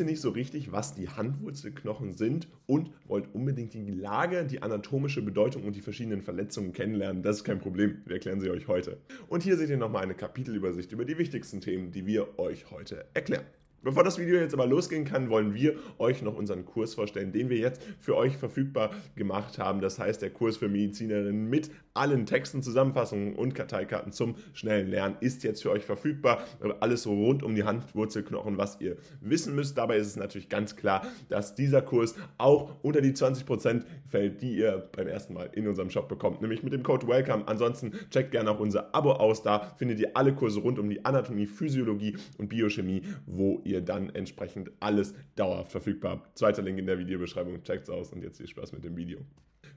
ihr nicht so richtig, was die Handwurzelknochen sind und wollt unbedingt die Lage, die anatomische Bedeutung und die verschiedenen Verletzungen kennenlernen, das ist kein Problem. Wir erklären sie euch heute. Und hier seht ihr nochmal eine Kapitelübersicht über die wichtigsten Themen, die wir euch heute erklären. Bevor das Video jetzt aber losgehen kann, wollen wir euch noch unseren Kurs vorstellen, den wir jetzt für euch verfügbar gemacht haben. Das heißt, der Kurs für Medizinerinnen mit allen Texten, Zusammenfassungen und Karteikarten zum schnellen Lernen ist jetzt für euch verfügbar. Alles rund um die Handwurzelknochen, was ihr wissen müsst. Dabei ist es natürlich ganz klar, dass dieser Kurs auch unter die 20% fällt, die ihr beim ersten Mal in unserem Shop bekommt, nämlich mit dem Code WELCOME. Ansonsten checkt gerne auch unser Abo aus. Da findet ihr alle Kurse rund um die Anatomie, Physiologie und Biochemie, wo ihr dann entsprechend alles dauerhaft verfügbar habt. Zweiter Link in der Videobeschreibung. Checkt's aus und jetzt viel Spaß mit dem Video.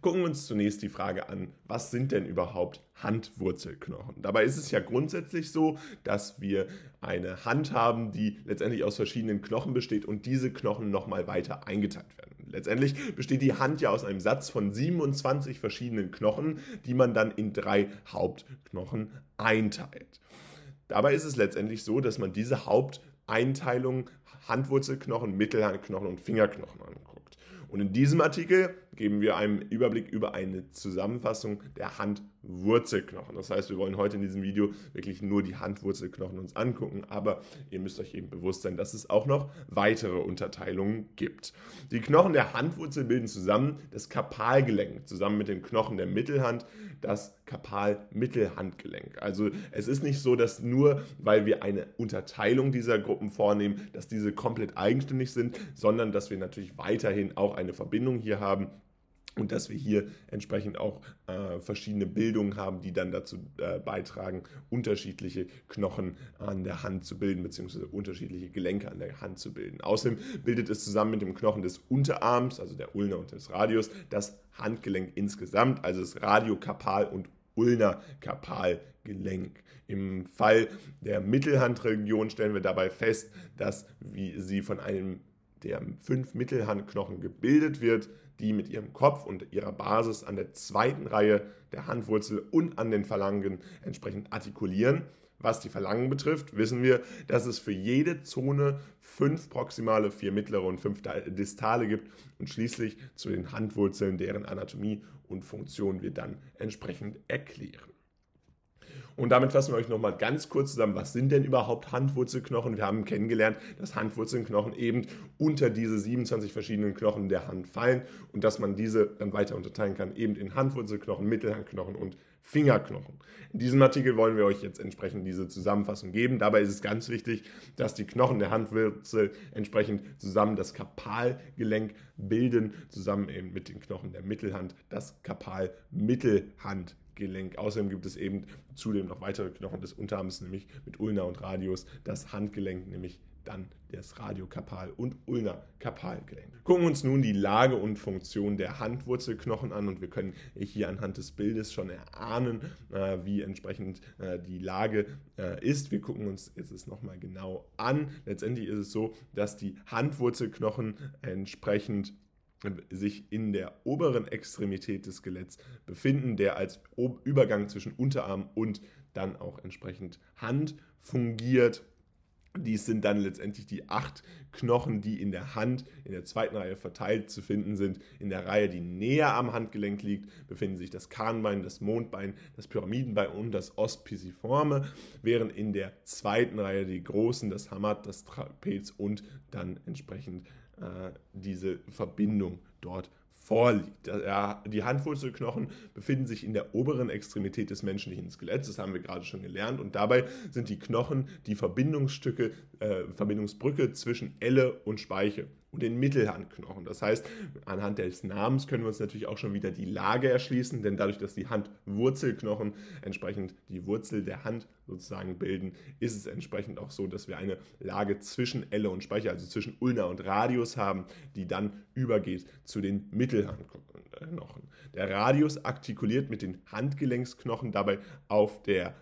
Gucken wir uns zunächst die Frage an, was sind denn überhaupt Handwurzelknochen? Dabei ist es ja grundsätzlich so, dass wir eine Hand haben, die letztendlich aus verschiedenen Knochen besteht und diese Knochen nochmal weiter eingeteilt werden. Letztendlich besteht die Hand ja aus einem Satz von 27 verschiedenen Knochen, die man dann in drei Hauptknochen einteilt. Dabei ist es letztendlich so, dass man diese Haupteinteilung Handwurzelknochen, Mittelhandknochen und Fingerknochen anguckt. Und in diesem Artikel geben wir einen Überblick über eine Zusammenfassung der Handwurzelknochen. Das heißt, wir wollen heute in diesem Video wirklich nur die Handwurzelknochen uns angucken, aber ihr müsst euch eben bewusst sein, dass es auch noch weitere Unterteilungen gibt. Die Knochen der Handwurzel bilden zusammen das Kapalgelenk, zusammen mit den Knochen der Mittelhand das Kapal-Mittelhandgelenk. Also es ist nicht so, dass nur weil wir eine Unterteilung dieser Gruppen vornehmen, dass diese komplett eigenständig sind, sondern dass wir natürlich weiterhin auch eine Verbindung hier haben und dass wir hier entsprechend auch äh, verschiedene Bildungen haben, die dann dazu äh, beitragen, unterschiedliche Knochen an der Hand zu bilden, beziehungsweise unterschiedliche Gelenke an der Hand zu bilden. Außerdem bildet es zusammen mit dem Knochen des Unterarms, also der Ulna und des Radius, das Handgelenk insgesamt, also das Radiokapal- und Ulna-Kapalgelenk. Im Fall der Mittelhandregion stellen wir dabei fest, dass wie sie von einem der fünf Mittelhandknochen gebildet wird, die mit ihrem Kopf und ihrer Basis an der zweiten Reihe der Handwurzel und an den Phalangen entsprechend artikulieren. Was die Phalangen betrifft, wissen wir, dass es für jede Zone fünf proximale, vier mittlere und fünf distale gibt und schließlich zu den Handwurzeln, deren Anatomie und Funktion wir dann entsprechend erklären. Und damit fassen wir euch nochmal ganz kurz zusammen, was sind denn überhaupt Handwurzelknochen? Wir haben kennengelernt, dass Handwurzelknochen eben unter diese 27 verschiedenen Knochen der Hand fallen und dass man diese dann weiter unterteilen kann, eben in Handwurzelknochen, Mittelhandknochen und Fingerknochen. In diesem Artikel wollen wir euch jetzt entsprechend diese Zusammenfassung geben. Dabei ist es ganz wichtig, dass die Knochen der Handwurzel entsprechend zusammen das Kapalgelenk bilden, zusammen eben mit den Knochen der Mittelhand das Kapalmittelhandgelenk. Gelenk. Außerdem gibt es eben zudem noch weitere Knochen des Unterarms, nämlich mit Ulna und Radius, das Handgelenk, nämlich dann das Radiokapal- und Ulna-Kapalgelenk. Gucken wir uns nun die Lage und Funktion der Handwurzelknochen an und wir können hier anhand des Bildes schon erahnen, äh, wie entsprechend äh, die Lage äh, ist. Wir gucken uns jetzt es nochmal genau an. Letztendlich ist es so, dass die Handwurzelknochen entsprechend sich in der oberen Extremität des Skeletts befinden, der als Übergang zwischen Unterarm und dann auch entsprechend Hand fungiert. Dies sind dann letztendlich die acht Knochen, die in der Hand in der zweiten Reihe verteilt zu finden sind. In der Reihe, die näher am Handgelenk liegt, befinden sich das Kahnbein, das Mondbein, das Pyramidenbein und das Ospiciforme, während in der zweiten Reihe die großen, das Hamad, das Trapez und dann entsprechend diese Verbindung dort vorliegt. Die Handwurzelknochen befinden sich in der oberen Extremität des menschlichen Skeletts, das haben wir gerade schon gelernt, und dabei sind die Knochen die Verbindungsstücke, äh, Verbindungsbrücke zwischen Elle und Speiche und den Mittelhandknochen. Das heißt, anhand des Namens können wir uns natürlich auch schon wieder die Lage erschließen, denn dadurch, dass die Handwurzelknochen entsprechend die Wurzel der Hand sozusagen bilden, ist es entsprechend auch so, dass wir eine Lage zwischen Elle und Speicher, also zwischen Ulna und Radius haben, die dann übergeht zu den Mittelhandknochen. Der Radius artikuliert mit den Handgelenksknochen dabei auf der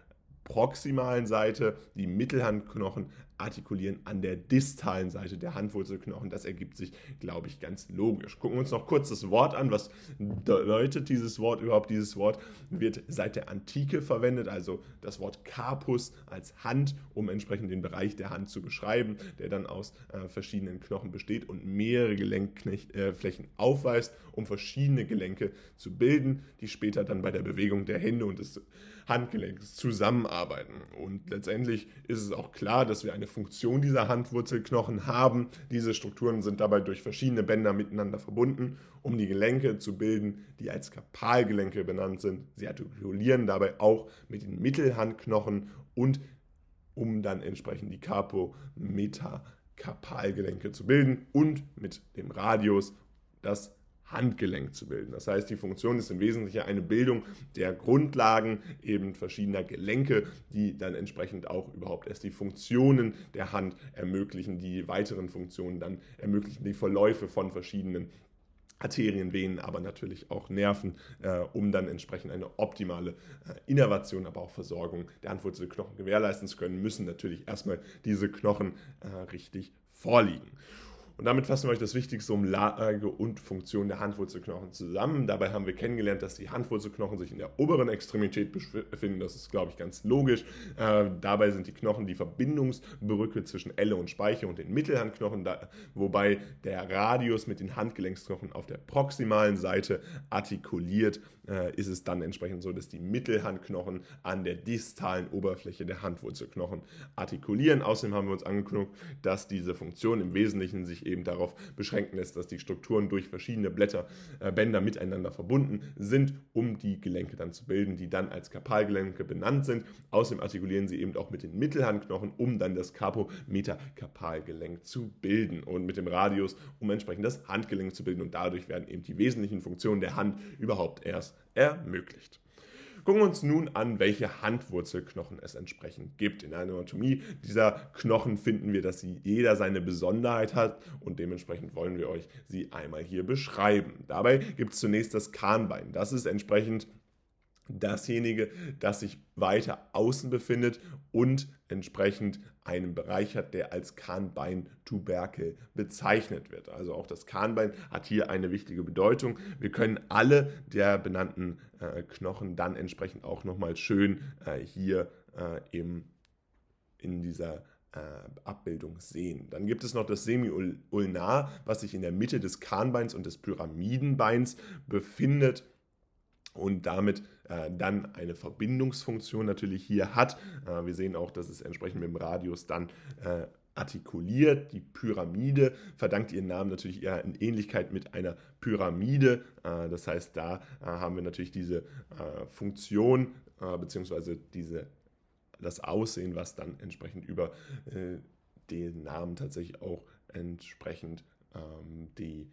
proximalen Seite, die Mittelhandknochen artikulieren an der distalen Seite der Handwurzelknochen. Das ergibt sich, glaube ich, ganz logisch. Gucken wir uns noch kurz das Wort an. Was bedeutet dieses Wort überhaupt? Dieses Wort wird seit der Antike verwendet, also das Wort Carpus als Hand, um entsprechend den Bereich der Hand zu beschreiben, der dann aus äh, verschiedenen Knochen besteht und mehrere Gelenkflächen äh, aufweist, um verschiedene Gelenke zu bilden, die später dann bei der Bewegung der Hände und des Handgelenks zusammenarbeiten. Und letztendlich ist es auch klar, dass wir eine Funktion dieser Handwurzelknochen haben. Diese Strukturen sind dabei durch verschiedene Bänder miteinander verbunden, um die Gelenke zu bilden, die als Kapalgelenke benannt sind. Sie artikulieren dabei auch mit den Mittelhandknochen und um dann entsprechend die Carpometakarpalgelenke zu bilden und mit dem Radius das Handgelenk zu bilden. Das heißt, die Funktion ist im Wesentlichen eine Bildung der Grundlagen eben verschiedener Gelenke, die dann entsprechend auch überhaupt erst die Funktionen der Hand ermöglichen, die weiteren Funktionen dann ermöglichen, die Verläufe von verschiedenen Arterien, Venen, aber natürlich auch Nerven, äh, um dann entsprechend eine optimale äh, Innervation, aber auch Versorgung der Handwurzelknochen gewährleisten zu können, müssen natürlich erstmal diese Knochen äh, richtig vorliegen. Und damit fassen wir euch das Wichtigste um Lage und Funktion der Handwurzelknochen zusammen. Dabei haben wir kennengelernt, dass die Handwurzelknochen sich in der oberen Extremität befinden. Das ist, glaube ich, ganz logisch. Äh, dabei sind die Knochen die Verbindungsbrücke zwischen Elle und Speiche und den Mittelhandknochen, da, wobei der Radius mit den Handgelenksknochen auf der proximalen Seite artikuliert äh, ist es dann entsprechend so, dass die Mittelhandknochen an der distalen Oberfläche der Handwurzelknochen artikulieren. Außerdem haben wir uns angeguckt, dass diese Funktion im Wesentlichen sich eben darauf beschränken lässt, dass die Strukturen durch verschiedene Blätter, äh, Bänder miteinander verbunden sind, um die Gelenke dann zu bilden, die dann als Karpalgelenke benannt sind. Außerdem artikulieren sie eben auch mit den Mittelhandknochen, um dann das Carpometakarpalgelenk zu bilden und mit dem Radius, um entsprechend das Handgelenk zu bilden. Und dadurch werden eben die wesentlichen Funktionen der Hand überhaupt erst ermöglicht. Gucken wir uns nun an, welche Handwurzelknochen es entsprechend gibt. In der Anatomie dieser Knochen finden wir, dass jeder seine Besonderheit hat und dementsprechend wollen wir euch sie einmal hier beschreiben. Dabei gibt es zunächst das Kahnbein. Das ist entsprechend dasjenige, das sich weiter außen befindet und entsprechend einen Bereich hat, der als Kahnbeintuberkel bezeichnet wird. Also auch das Kahnbein hat hier eine wichtige Bedeutung. Wir können alle der benannten äh, Knochen dann entsprechend auch nochmal schön äh, hier äh, im, in dieser äh, Abbildung sehen. Dann gibt es noch das Semiulnar, was sich in der Mitte des Kahnbeins und des Pyramidenbeins befindet und damit äh, dann eine Verbindungsfunktion natürlich hier hat. Äh, wir sehen auch, dass es entsprechend mit dem Radius dann äh, artikuliert. Die Pyramide verdankt ihren Namen natürlich eher in Ähnlichkeit mit einer Pyramide. Das heißt, da haben wir natürlich diese Funktion beziehungsweise das Aussehen, was dann entsprechend über den Namen tatsächlich auch entsprechend ähm, die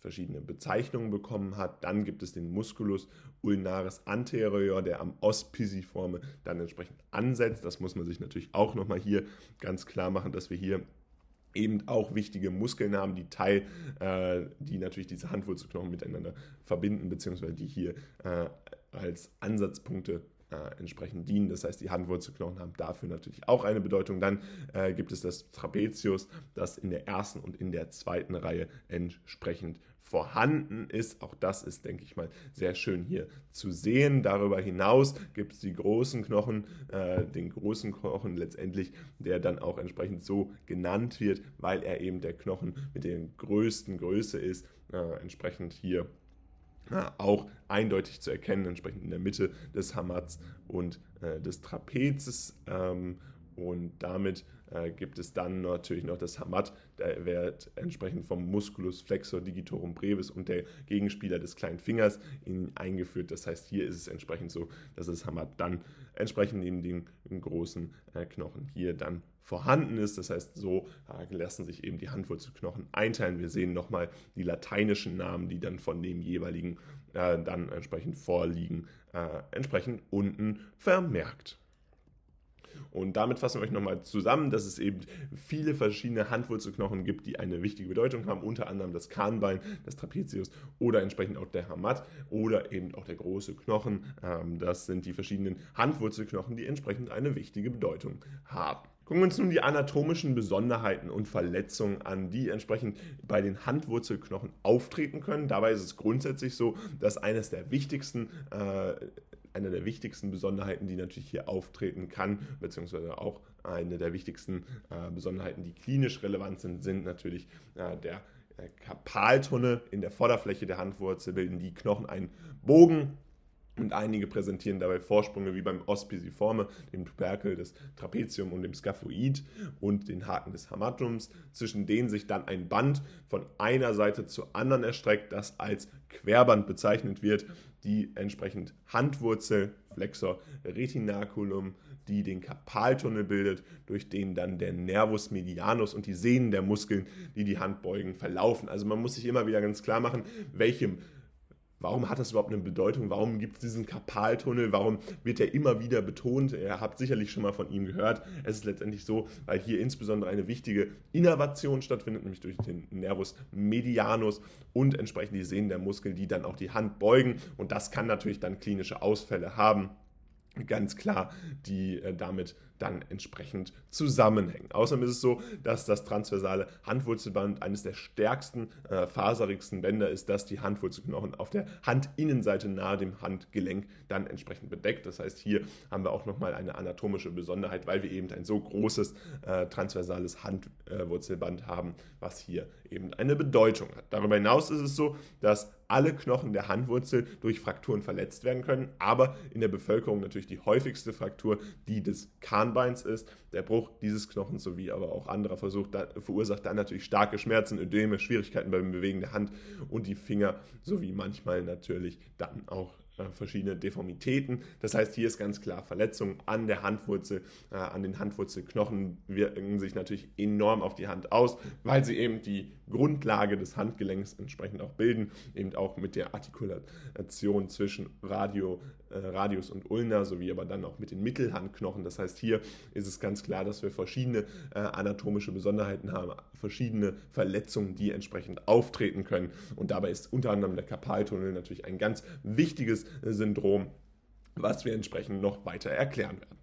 verschiedene Bezeichnungen bekommen hat. Dann gibt es den Musculus ulnaris anterior, der am Os pisiforme dann entsprechend ansetzt. Das muss man sich natürlich auch nochmal hier ganz klar machen, dass wir hier eben auch wichtige Muskeln haben, die Teil, äh, die natürlich diese Handwurzelknochen miteinander verbinden, beziehungsweise die hier äh, als Ansatzpunkte äh, entsprechend dienen. Das heißt, die Handwurzelknochen haben dafür natürlich auch eine Bedeutung. Dann äh, gibt es das Trapezius, das in der ersten und in der zweiten Reihe entsprechend vorhanden ist. Auch das ist, denke ich mal, sehr schön hier zu sehen. Darüber hinaus gibt es die großen Knochen, äh, den großen Knochen letztendlich, der dann auch entsprechend so genannt wird, weil er eben der Knochen mit der größten Größe ist, äh, entsprechend hier ja, auch eindeutig zu erkennen, entsprechend in der Mitte des Hamats und äh, des Trapezes. Ähm, und damit äh, gibt es dann natürlich noch das Hamat, der wird entsprechend vom Musculus flexor digitorum brevis und der Gegenspieler des kleinen Fingers in, eingeführt. Das heißt, hier ist es entsprechend so, dass das Hamat dann entsprechend neben den großen äh, Knochen hier dann vorhanden ist. Das heißt, so äh, lassen sich eben die Handwurzelknochen einteilen. Wir sehen nochmal die lateinischen Namen, die dann von dem jeweiligen äh, dann entsprechend vorliegen, äh, entsprechend unten vermerkt. Und damit fassen wir euch nochmal zusammen, dass es eben viele verschiedene Handwurzelknochen gibt, die eine wichtige Bedeutung haben, unter anderem das Kahnbein, das Trapezius oder entsprechend auch der Hamat oder eben auch der große Knochen. Ähm, das sind die verschiedenen Handwurzelknochen, die entsprechend eine wichtige Bedeutung haben. Gucken wir uns nun die anatomischen Besonderheiten und Verletzungen an, die entsprechend bei den Handwurzelknochen auftreten können. Dabei ist es grundsätzlich so, dass eines der wichtigsten äh, eine der wichtigsten Besonderheiten, die natürlich hier auftreten kann, beziehungsweise auch eine der wichtigsten äh, Besonderheiten, die klinisch relevant sind, sind natürlich äh, der äh, Karpaltunnel in der Vorderfläche der Handwurzel bilden die Knochen einen Bogen und einige präsentieren dabei Vorsprünge wie beim Ospiciforme, dem Tuberkel des Trapezium und dem Scaphoid und den Haken des Hamatums, zwischen denen sich dann ein Band von einer Seite zur anderen erstreckt, das als Querband bezeichnet wird, die entsprechend Handwurzel, Flexor retinaculum, die den Karpaltunnel bildet, durch den dann der Nervus medianus und die Sehnen der Muskeln, die die Hand beugen, verlaufen. Also man muss sich immer wieder ganz klar machen, welchem Warum hat das überhaupt eine Bedeutung? Warum gibt es diesen Karpaltunnel? Warum wird er immer wieder betont? Ihr habt sicherlich schon mal von ihm gehört. Es ist letztendlich so, weil hier insbesondere eine wichtige Innervation stattfindet, nämlich durch den Nervus medianus und entsprechend die Sehnen der Muskel, die dann auch die Hand beugen. Und das kann natürlich dann klinische Ausfälle haben ganz klar, die äh, damit dann entsprechend zusammenhängen. Außerdem ist es so, dass das transversale Handwurzelband eines der stärksten, äh, faserigsten Bänder ist, das die Handwurzelknochen auf der Handinnenseite nahe dem Handgelenk dann entsprechend bedeckt. Das heißt, hier haben wir auch nochmal eine anatomische Besonderheit, weil wir eben ein so großes äh, transversales Handwurzelband haben, was hier eben eine Bedeutung hat. Darüber hinaus ist es so, dass alle Knochen der Handwurzel durch Frakturen verletzt werden können, aber in der Bevölkerung natürlich die häufigste Fraktur die des Kahnbeins ist. Der Bruch dieses Knochens sowie aber auch anderer Versuch da, verursacht dann natürlich starke Schmerzen, Ödeme, Schwierigkeiten beim Bewegen der Hand und die Finger sowie manchmal natürlich dann auch äh, verschiedene Deformitäten. Das heißt, hier ist ganz klar, Verletzungen an der Handwurzel, äh, an den Handwurzelknochen wirken sich natürlich enorm auf die Hand aus, weil sie eben die Grundlage des Handgelenks entsprechend auch bilden, eben auch mit der Artikulation zwischen Radio, Radius und Ulna, sowie aber dann auch mit den Mittelhandknochen. Das heißt, hier ist es ganz klar, dass wir verschiedene äh, anatomische Besonderheiten haben, verschiedene Verletzungen, die entsprechend auftreten können. Und dabei ist unter anderem der Karpaltunnel natürlich ein ganz wichtiges Syndrom, was wir entsprechend noch weiter erklären werden.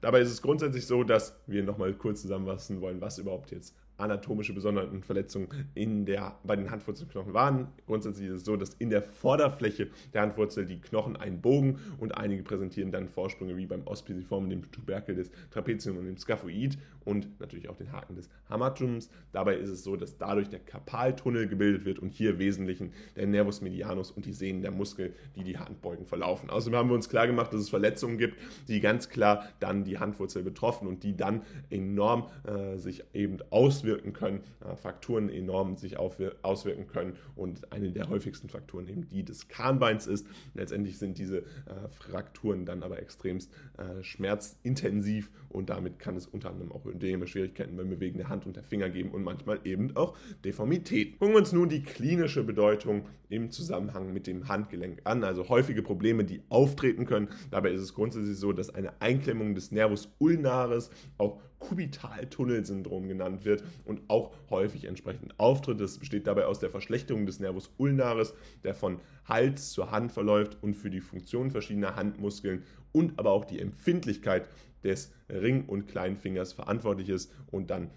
Dabei ist es grundsätzlich so, dass wir nochmal kurz zusammenfassen wollen, was überhaupt jetzt anatomische Besonderheiten Verletzungen in der, bei den Handwurzelknochen waren. Grundsätzlich ist es so, dass in der Vorderfläche der Handwurzel die Knochen einen Bogen und einige präsentieren dann Vorsprünge wie beim Ospiciform, dem Tuberkel des Trapezium und dem Scaphoid und natürlich auch den Haken des Hamatums. Dabei ist es so, dass dadurch der Karpaltunnel gebildet wird und hier Wesentlichen der Nervus medianus und die Sehnen der Muskel, die die Handbeugen verlaufen. Außerdem haben wir uns klar gemacht, dass es Verletzungen gibt, die ganz klar dann die Handwurzel betroffen und die dann enorm äh, sich eben auswirken auswirken können, äh, Frakturen enorm sich auswirken können und eine der häufigsten Frakturen eben die des Kahnbeins ist. Letztendlich sind diese äh, Frakturen dann aber extremst äh, schmerzintensiv und damit kann es unter anderem auch Ödeme, Schwierigkeiten beim Bewegen der Hand und der Finger geben und manchmal eben auch Deformität. Gucken wir uns nun die klinische Bedeutung im Zusammenhang mit dem Handgelenk an, also häufige Probleme, die auftreten können. Dabei ist es grundsätzlich so, dass eine Einklemmung des Nervus ulnaris auch Kubitaltunnelsyndrom genannt wird und auch häufig entsprechend auftritt. Es besteht dabei aus der Verschlechterung des Nervus ulnaris, der von Hals zur Hand verläuft und für die Funktion verschiedener Handmuskeln und aber auch die Empfindlichkeit des Ring- und Kleinfingers verantwortlich ist und dann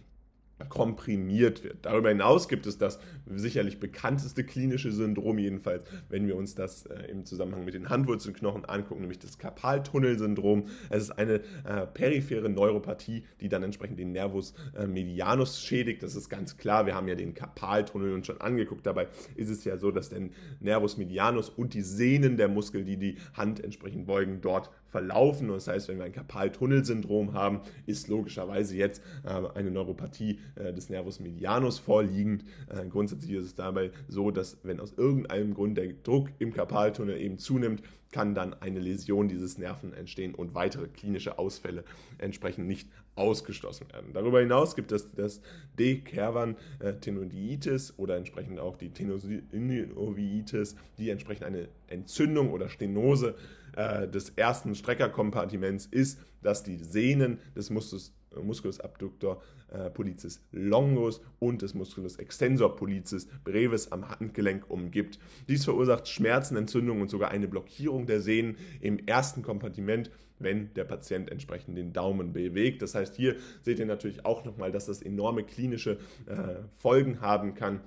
komprimiert wird. Darüber hinaus gibt es das sicherlich bekannteste klinische Syndrom, jedenfalls, wenn wir uns das äh, im Zusammenhang mit den Handwurzelknochen angucken, nämlich das Karpaltunnelsyndrom. Es ist eine äh, periphere Neuropathie, die dann entsprechend den Nervus äh, medianus schädigt. Das ist ganz klar. Wir haben ja den Karpaltunnel uns schon angeguckt. Dabei ist es ja so, dass der Nervus medianus und die Sehnen der Muskel, die die Hand entsprechend beugen, dort verlaufen. das heißt, wenn wir ein Karpaltunnelsyndrom haben, ist logischerweise jetzt äh, eine Neuropathie äh, des Nervus medianus vorliegend. Äh, grundsätzlich ist es dabei so, dass wenn aus irgendeinem Grund der Druck im Karpaltunnel eben zunimmt, kann dann eine Läsion dieses Nerven entstehen und weitere klinische Ausfälle entsprechend nicht ausgeschlossen werden. Darüber hinaus gibt es das Dekervan-Tenoditis oder entsprechend auch die Tenosinoviitis, die entsprechend eine Entzündung oder Stenose äh, des ersten Streckerkompartiments ist, dass die Sehnen des Muskus, Musculus abductor äh, pollicis longus und des Musculus extensor pollicis brevis am Handgelenk umgibt. Dies verursacht Schmerzen, Entzündungen und sogar eine Blockierung der Sehnen im ersten Kompartiment wenn der Patient entsprechend den Daumen bewegt. Das heißt, hier seht ihr natürlich auch nochmal, dass das enorme klinische äh, Folgen haben kann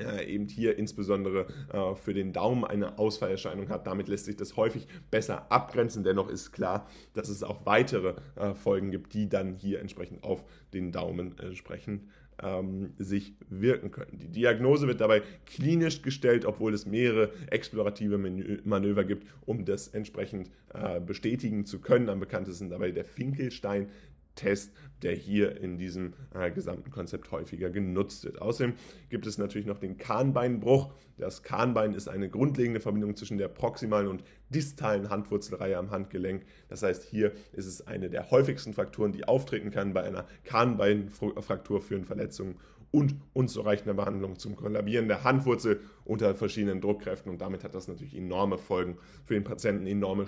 äh, eben hier insbesondere äh, für den Daumen eine Ausfallerscheinung hat. Damit lässt sich das häufig besser abgrenzen. Dennoch ist klar, dass es auch weitere äh, Folgen gibt, die dann hier entsprechend auf den Daumen entsprechend ähm, sich wirken können. Die Diagnose wird dabei klinisch gestellt, obwohl es mehrere explorative Manöver gibt, um das entsprechend äh, bestätigen zu können. Am bekanntesten dabei der Finkelstein, Test, der hier in diesem äh, gesamten Konzept häufiger genutzt wird. Außerdem gibt es natürlich noch den Kahnbeinbruch. Das Kahnbein ist eine grundlegende Verbindung zwischen der proximalen und distalen Handwurzelreihe am Handgelenk. Das heißt, hier ist es eine der häufigsten Frakturen, die auftreten kann. Bei einer Kahnbeinfraktur führen Verletzungen und unzureichende Behandlung zum Kollabieren der Handwurzel unter verschiedenen Druckkräften und damit hat das natürlich enorme Folgen für den Patienten, enorme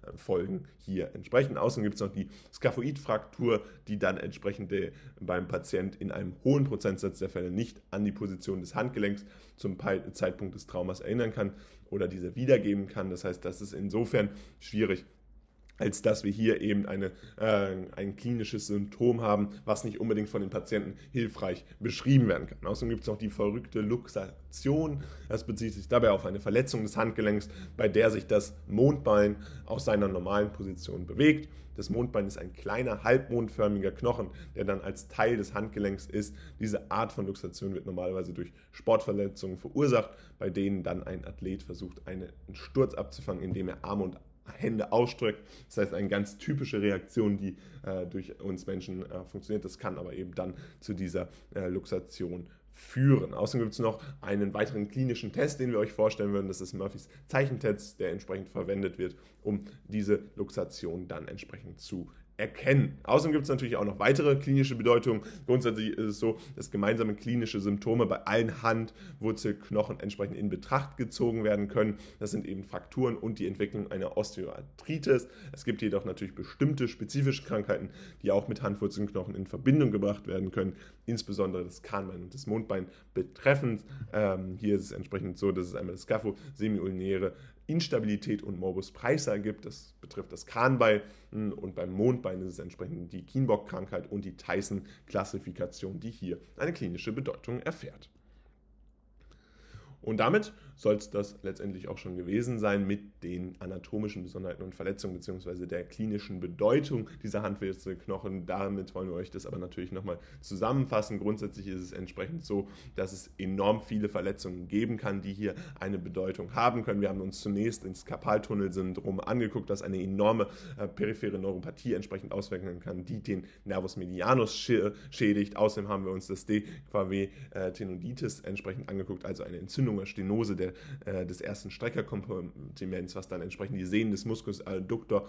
Schmerzfolgen hier entsprechend. Außerdem gibt es noch die Skaphoidfraktur, die dann entsprechend beim Patient in einem hohen Prozentsatz der Fälle nicht an die Position des Handgelenks zum Zeitpunkt des Traumas erinnern kann oder diese wiedergeben kann. Das heißt, das ist insofern schwierig, als dass wir hier eben eine, äh, ein klinisches Symptom haben, was nicht unbedingt von den Patienten hilfreich beschrieben werden kann. Außerdem gibt es noch die verrückte Luxation. Das bezieht sich dabei auf eine Verletzung des Handgelenks, bei der sich das Mondbein aus seiner normalen Position bewegt. Das Mondbein ist ein kleiner, halbmondförmiger Knochen, der dann als Teil des Handgelenks ist. Diese Art von Luxation wird normalerweise durch Sportverletzungen verursacht, bei denen dann ein Athlet versucht, einen Sturz abzufangen, indem er Arme und Hände ausstreckt. Das heißt, eine ganz typische Reaktion, die äh, durch uns Menschen äh, funktioniert. Das kann aber eben dann zu dieser äh, Luxation führen. Außerdem gibt es noch einen weiteren klinischen Test, den wir euch vorstellen würden. Das ist Murphys Zeichentest, der entsprechend verwendet wird, um diese Luxation dann entsprechend zu erkennen. Außerdem gibt es natürlich auch noch weitere klinische Bedeutungen. Grundsätzlich ist es so, dass gemeinsame klinische Symptome bei allen Handwurzelknochen entsprechend in Betracht gezogen werden können. Das sind eben Frakturen und die Entwicklung einer Osteoarthritis. Es gibt jedoch natürlich bestimmte spezifische Krankheiten, die auch mit Handwurzelknochen in Verbindung gebracht werden können, insbesondere das Kahnbein und das Mondbein betreffend. Ähm, hier ist es entsprechend so, dass es einmal das Scapho semiulnäre Instabilität und Morbus Preisser gibt. Das betrifft das Kahnbein und beim Mondbein ist es entsprechend die Kienbock-Krankheit und die Tyson-Klassifikation, die hier eine klinische Bedeutung erfährt. Und damit soll es das letztendlich auch schon gewesen sein mit den anatomischen Besonderheiten und Verletzungen bzw. der klinischen Bedeutung dieser Handwurzelknochen. Damit wollen wir euch das aber natürlich nochmal zusammenfassen. Grundsätzlich ist es entsprechend so, dass es enorm viele Verletzungen geben kann, die hier eine Bedeutung haben können. Wir haben uns zunächst ins Karpaltunnelsyndrom angeguckt, das eine enorme äh, periphere Neuropathie entsprechend auswirken kann, die den Nervus medianus schädigt. Außerdem haben wir uns das DQW-Tenoiditis äh, entsprechend angeguckt, also eine Entzündung oder Stenose der äh, des ersten Streckerkompartiments, was dann entsprechend die Sehnen des Muskus adductor äh,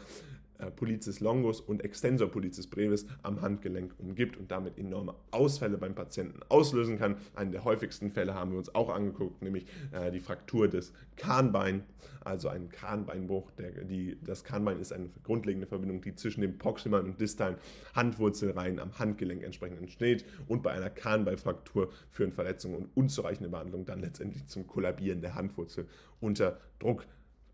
Pollicis longus und Extensor Pollicis brevis am Handgelenk umgibt und damit enorme Ausfälle beim Patienten auslösen kann. Einen der häufigsten Fälle haben wir uns auch angeguckt, nämlich äh, die Fraktur des Kahnbeins, also ein Kahnbeinbruch. Der, die, das Kahnbein ist eine grundlegende Verbindung, die zwischen den proximalen und distalen Handwurzelreihen am Handgelenk entsprechend entsteht und bei einer Kahnbeinfraktur führen Verletzungen und unzureichende Behandlung dann letztendlich zum Kollabieren der Handwurzel unter Druck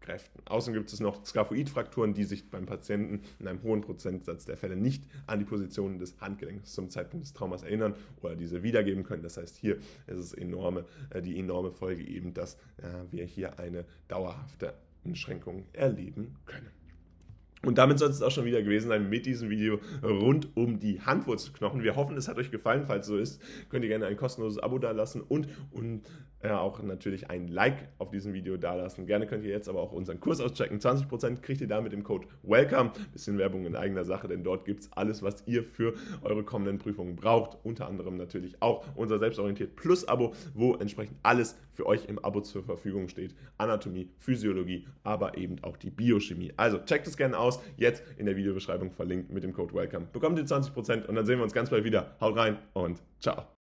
Kräften. Außerdem gibt es noch Skaphoidfrakturen, die sich beim Patienten in einem hohen Prozentsatz der Fälle nicht an die Position des Handgelenks zum Zeitpunkt des Traumas erinnern oder diese wiedergeben können. Das heißt, hier ist es enorme, äh, die enorme Folge eben, dass äh, wir hier eine dauerhafte Einschränkung erleben können. Und damit soll es auch schon wieder gewesen sein mit diesem Video rund um die Handwurzelknochen. Wir hoffen, es hat euch gefallen. Falls so ist, könnt ihr gerne ein kostenloses Abo dalassen und, und äh, auch natürlich ein Like auf diesem Video dalassen. Gerne könnt ihr jetzt aber auch unseren Kurs auschecken. 20% kriegt ihr da mit dem Code WELCOME. Bisschen Werbung in eigener Sache, denn dort gibt es alles, was ihr für eure kommenden Prüfungen braucht. Unter anderem natürlich auch unser Selbstorientiert Plus Abo, wo entsprechend alles für euch im Abo zur Verfügung steht. Anatomie, Physiologie, aber eben auch die Biochemie. Also checkt es gerne aus. Jetzt in der Videobeschreibung verlinkt mit dem Code WELCOME. Bekommt ihr 20% und dann sehen wir uns ganz bald wieder. Haut rein und ciao.